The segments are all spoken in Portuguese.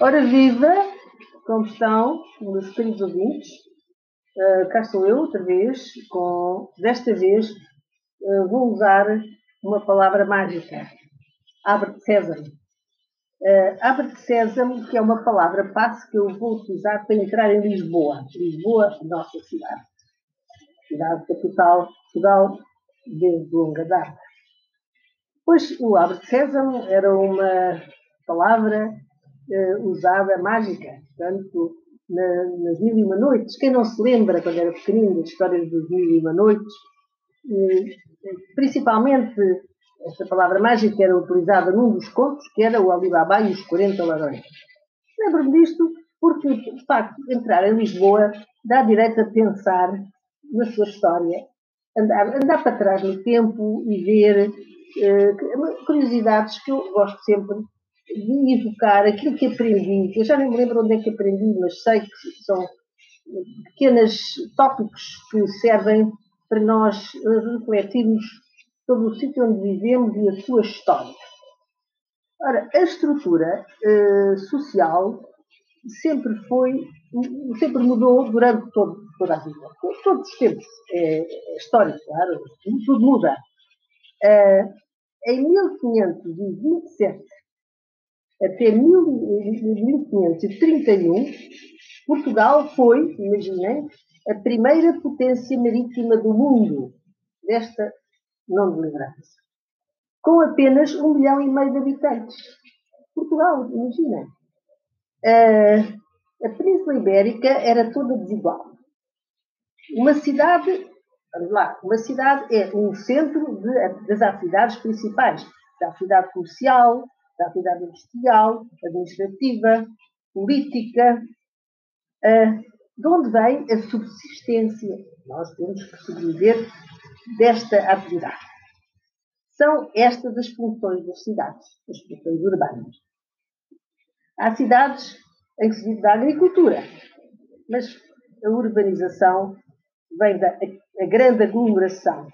Ora viva, como estão, meus queridos ouvintes? Uh, cá estou eu outra vez, com, desta vez uh, vou usar uma palavra mágica, abre César. Uh, abre César, que é uma palavra passe que eu vou utilizar para entrar em Lisboa. Lisboa, nossa cidade. Cidade capital de Portugal, desde longa data. Pois o abre César era uma palavra uh, usada mágica, portanto, na, nas Mil e Uma Noites. Quem não se lembra, quando era pequenino, das histórias dos Mil e Uma Noites, uh, principalmente esta palavra mágica era utilizada num dos contos, que era o Alibaba e os 40 Ladrões. Lembro-me disto porque, de facto, entrar em Lisboa dá direito a pensar na sua história, andar, andar para trás no tempo e ver uh, curiosidades que eu gosto sempre de evocar aquilo que aprendi. Eu já nem me lembro onde é que aprendi, mas sei que são pequenos tópicos que servem para nós refletirmos sobre o sítio onde vivemos e a sua história. Ora, a estrutura uh, social sempre foi, sempre mudou durante todo, toda a vida. Todos os tempos. É, é claro. Tudo muda. Uh, em 1527 até 1531, Portugal foi, imaginem, a primeira potência marítima do mundo desta não de liderança. Com apenas um milhão e meio de habitantes. Portugal, imaginem. Uh, a Península Ibérica era toda desigual. Uma cidade, vamos lá, uma cidade é um centro de, das atividades principais, da atividade comercial, da atividade industrial, administrativa, política, uh, de onde vem a subsistência. Nós temos que sobreviver desta atividade. São estas as funções das cidades, as funções urbanas. Há cidades em que se vive da agricultura, mas a urbanização vem da a grande aglomeração.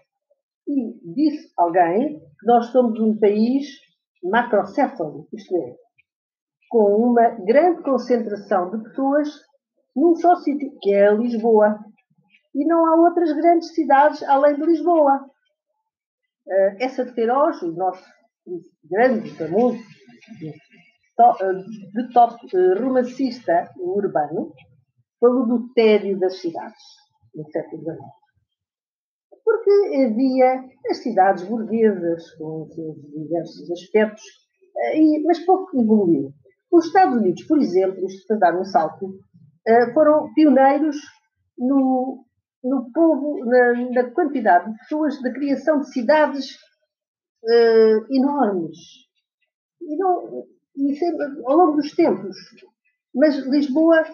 E disse alguém que nós somos um país macrocéfalo, isto é, com uma grande concentração de pessoas num só sítio, que é Lisboa. E não há outras grandes cidades além de Lisboa. Uh, essa de Queiroz, o nosso grande, famoso, de top uh, romancista urbano, falou do tédio das cidades, no século XIX. Porque havia as cidades burguesas, com seus diversos aspectos, uh, mas pouco evoluiu. Os Estados Unidos, por exemplo, isto para dar um salto, foram pioneiros no, no povo, na, na, quantidade de pessoas, da criação de cidades uh, enormes. E, não, e sempre, ao longo dos tempos. Mas Lisboa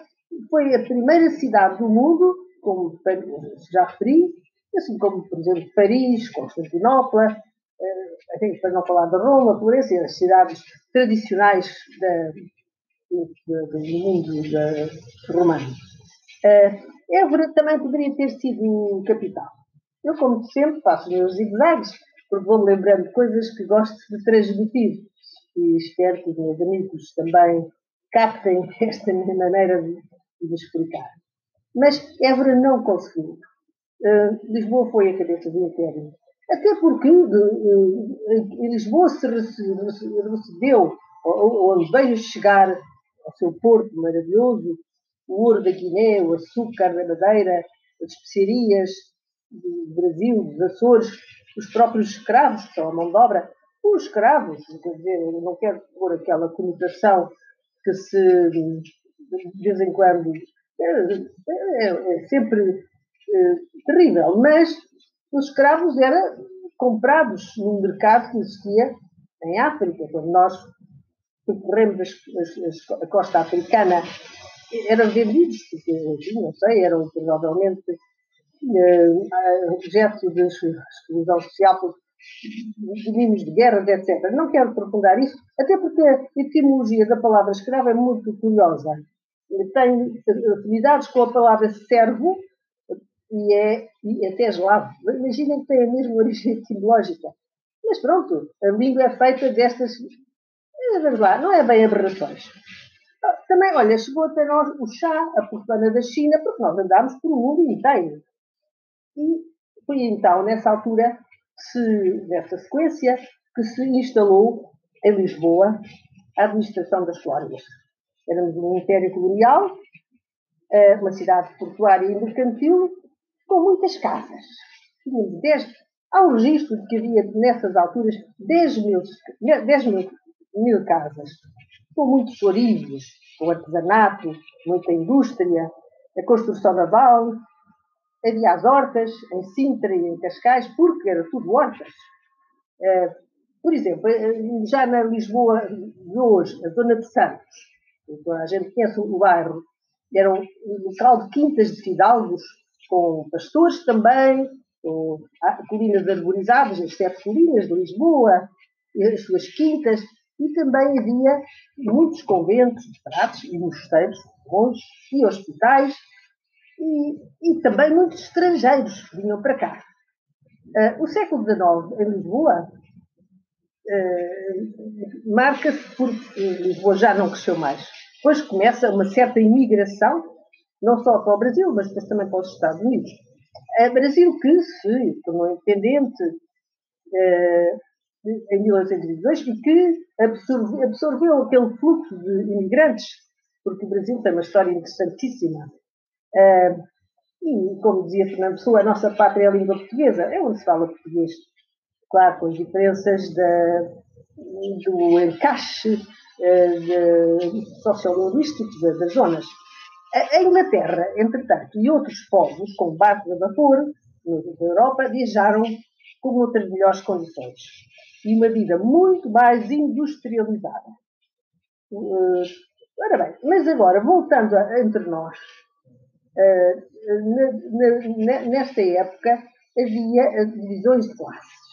foi a primeira cidade do mundo, como já referi, assim como, por exemplo, Paris, Constantinopla, uh, para não falar de Roma, Florença, as cidades tradicionais da, do, do mundo da, romano. Uh, Évora também poderia ter sido capital. Eu, como sempre, faço meus zigzags, porque vou-me lembrando coisas que gosto de transmitir. E espero que os meus amigos também captem esta minha maneira de, de explicar. Mas Évora não conseguiu. Uh, Lisboa foi a cabeça do Império. Até porque uh, em Lisboa se recebeu, ou, ou veio chegar ao seu porto maravilhoso, o ouro da Guiné, o açúcar da Madeira, as especiarias do Brasil, dos Açores, os próprios escravos, que são a mão de obra, os escravos, quer dizer, não quero pôr aquela conotação que se, de vez em quando, é, é, é sempre terrível, mas os escravos eram comprados num mercado que existia em África, quando nós percorremos a costa africana eram vendidos, porque, não sei, eram provavelmente uh, objeto de exclusão social por domínios de guerra, etc. Não quero aprofundar isso, até porque a etimologia da palavra escravo é muito curiosa. Tem afinidades com a palavra servo e é e até eslavo. Imaginem que tem a mesma origem etimológica. Mas pronto, a língua é feita destas vamos lá, não é bem aberrações. Ah, também, olha, chegou até nós o chá, a porcelana da China, porque nós andámos por o mundo inteiro. E foi então, nessa altura, se, nessa sequência, que se instalou em Lisboa a administração das colónias. Éramos um império colonial, eh, uma cidade portuária e mercantil, com muitas casas. 10, há um registro de que havia nessas alturas 10 mil, 10 mil, mil casas, com muitos florizos, com artesanato, muita indústria, a construção naval, havia as hortas em Sintra e em Cascais, porque era tudo hortas. Eh, por exemplo, eh, já na Lisboa de hoje, a zona de Santos, a gente conhece o bairro, era um local de quintas de fidalgos, com pastores também, com colinas arborizadas, as sete colinas de Lisboa, as suas quintas, e também havia muitos conventos, pratos e mosteiros bons, e hospitais, e, e, também muitos estrangeiros vinham para cá. Uh, o século XIX, em Lisboa, uh, marca-se por. Lisboa já não cresceu mais. Depois começa uma certa imigração, não só para o Brasil, mas também para os Estados Unidos. Uh, Brasil que se tornou independente em 1922 e que absorveu, absorveu aquele fluxo de imigrantes, porque o Brasil tem uma história interessantíssima. Uh, e, como dizia Fernando Pessoa, a nossa pátria é a língua portuguesa, é onde se fala português. Claro, com as diferenças da, do encaixe uh, sociolinguístico das zonas. A, Inglaterra, entretanto, e outros povos, com base a vapor, na Europa, viajaram com outras melhores condições. E uma vida muito mais industrializada. Uh, ora bem, mas agora, voltando a, entre nós, nesta época havia divisões de classes.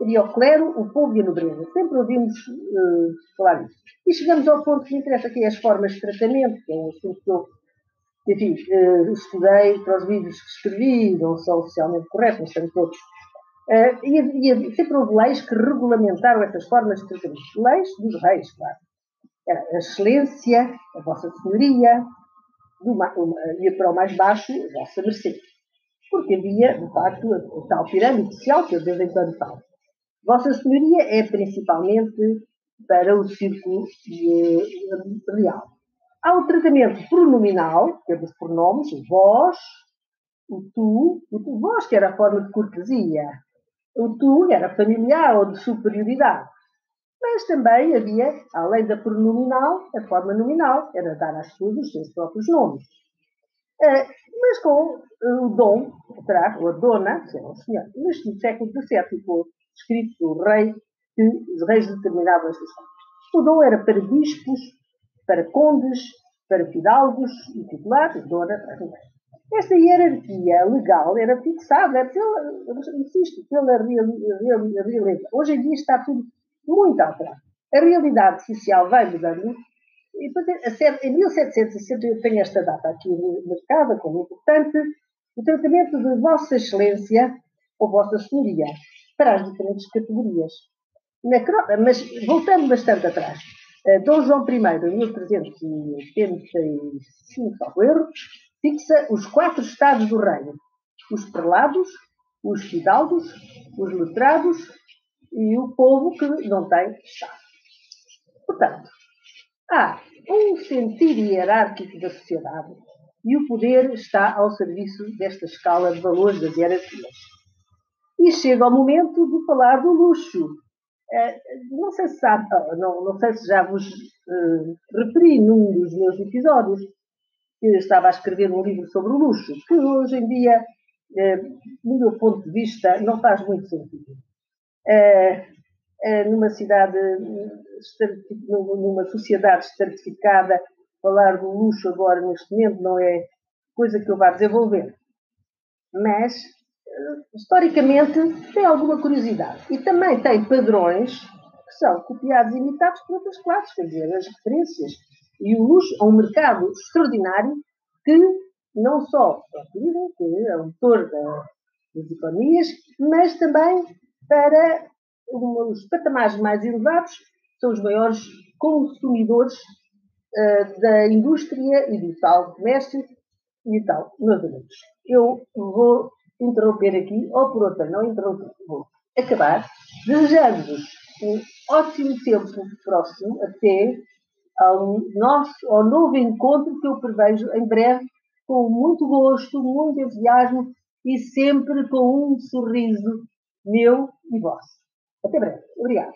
Havia o clero, o povo e a nobreza. Sempre ouvimos uh, falar disso. E chegamos ao ponto que interessa, que é as formas de tratamento, que é um assunto que eu, enfim, uh, estudei para os livros que escrevi, não são oficialmente corretos, mas são todos. Uh, e, e sempre houve leis que regulamentaram essas formas de tratamento. Leis dos reis, claro. A excelência, a vossa senhoria, do, ia para o mais baixo, Vossa Mercê. Porque havia, de facto, a, tal pirâmide social que eu de em quando falo. Vossa Senhoria é principalmente para o círculo real. Há o tratamento pronominal, que é dos pronomes, vós, o tu, o tu, vós, que era a forma de cortesia, o tu era familiar ou de superioridade. Mas também havia, além da pronominal, a forma nominal, era dar às pessoas os seus próprios nomes. Uh, mas com uh, o dom, atrás, ou a dona, que era o senhor. Mas no século XVII ficou escrito o rei, que os reis determinavam estas coisas. O dom era para bispos, para condes, para fidalgos e titulares, dona Esta hierarquia legal era fixada pela, insisto, pela realidade. Hoje em dia está tudo muito alterado. A realidade social vai mudando. Em 1768, tenho esta data aqui marcada como importante, o tratamento de Vossa Excelência ou Vossa Senhoria para as diferentes categorias. Mas voltando bastante atrás, eh, Dom João I, em 1385, ao erro, fixa os quatro estados do reino: os prelados, os fidalgos, os letrados e o povo que não tem Estado. Portanto, há um sentido hierárquico da sociedade e o poder está ao serviço desta escala de valores das hierarquias. E chega o momento de falar do luxo. Eh, não sei se sabe, não, não sei se já vos uh, referi num dos meus episódios que estava a escrever um livro sobre o luxo, que hoje em dia, uh, do meu ponto de vista, não faz muito sentido. É, é, numa cidade, numa sociedade estratificada, falar do luxo agora, neste momento, não é coisa que eu vá desenvolver. Mas, historicamente, tem alguma curiosidade. E também tem padrões que são copiados e imitados por outras classes, quer dizer, as referências. E o luxo é um mercado extraordinário que não só para o que é o motor das economias, mas também para os patamares mais elevados são os maiores consumidores uh, da indústria e do tal comércio e tal. Meus amigos, eu vou interromper aqui, ou por outra, não interromper, vou acabar, desejando-vos um ótimo tempo próximo, até ao, nosso, ao novo encontro que eu prevejo em breve, com muito gosto, muito entusiasmo e sempre com um sorriso meu e vosso. Até breve. Obrigado.